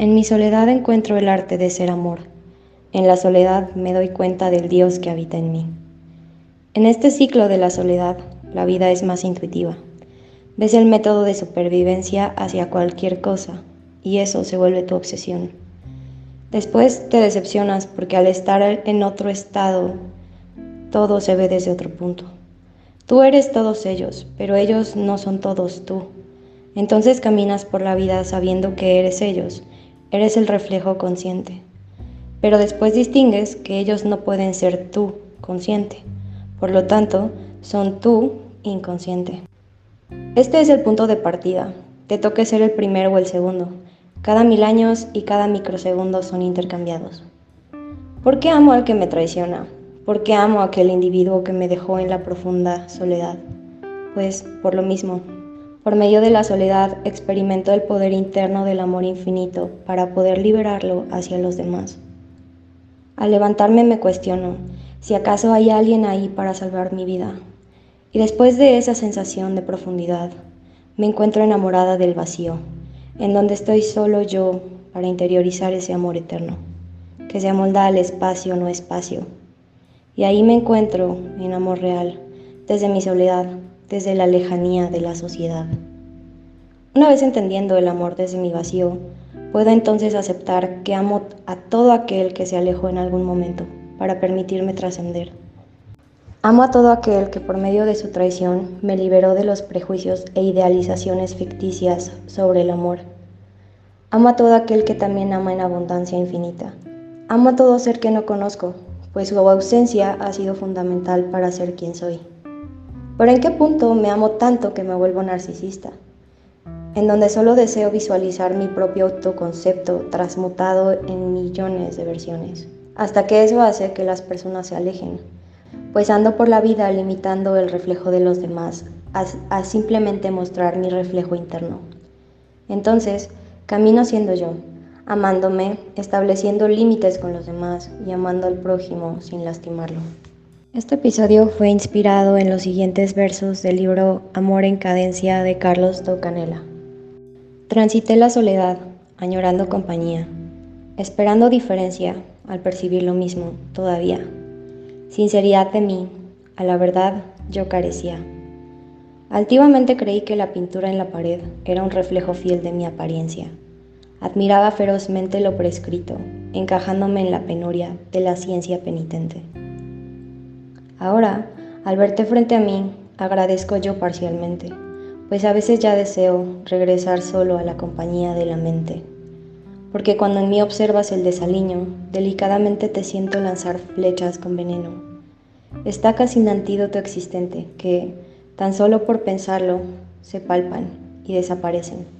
En mi soledad encuentro el arte de ser amor. En la soledad me doy cuenta del Dios que habita en mí. En este ciclo de la soledad, la vida es más intuitiva. Ves el método de supervivencia hacia cualquier cosa y eso se vuelve tu obsesión. Después te decepcionas porque al estar en otro estado, todo se ve desde otro punto. Tú eres todos ellos, pero ellos no son todos tú. Entonces caminas por la vida sabiendo que eres ellos, eres el reflejo consciente. Pero después distingues que ellos no pueden ser tú consciente, por lo tanto, son tú inconsciente. Este es el punto de partida, te toque ser el primero o el segundo. Cada mil años y cada microsegundo son intercambiados. ¿Por qué amo al que me traiciona? ¿Por qué amo a aquel individuo que me dejó en la profunda soledad? Pues por lo mismo. Por medio de la soledad experimento el poder interno del amor infinito para poder liberarlo hacia los demás. Al levantarme me cuestiono si acaso hay alguien ahí para salvar mi vida. Y después de esa sensación de profundidad, me encuentro enamorada del vacío en donde estoy solo yo para interiorizar ese amor eterno, que se amolda al espacio no espacio. Y ahí me encuentro en amor real, desde mi soledad, desde la lejanía de la sociedad. Una vez entendiendo el amor desde mi vacío, puedo entonces aceptar que amo a todo aquel que se alejó en algún momento para permitirme trascender. Amo a todo aquel que por medio de su traición me liberó de los prejuicios e idealizaciones ficticias sobre el amor. Amo a todo aquel que también ama en abundancia infinita. Amo a todo ser que no conozco, pues su ausencia ha sido fundamental para ser quien soy. Pero ¿en qué punto me amo tanto que me vuelvo narcisista? En donde solo deseo visualizar mi propio autoconcepto transmutado en millones de versiones, hasta que eso hace que las personas se alejen pues ando por la vida limitando el reflejo de los demás a, simplemente mostrar mi reflejo interno. Entonces, camino siendo yo, amándome, estableciendo límites con los demás y amando al prójimo sin lastimarlo. Este episodio fue inspirado en los siguientes versos del libro Amor en Cadencia de Carlos Tocanela. Transité la soledad, añorando compañía, esperando diferencia al percibir lo mismo todavía. Sinceridad de mí, a la verdad yo carecía. Altivamente creí que la pintura en la pared era un reflejo fiel de mi apariencia. Admiraba ferozmente lo prescrito, encajándome en la penuria de la ciencia penitente. Ahora, al verte frente a mí, agradezco yo parcialmente, pues a veces ya deseo regresar solo a la compañía de la mente. Porque cuando en mí observas el desaliño, delicadamente te siento lanzar flechas con veneno Está sin antídoto existente que, tan solo por pensarlo, se palpan y desaparecen.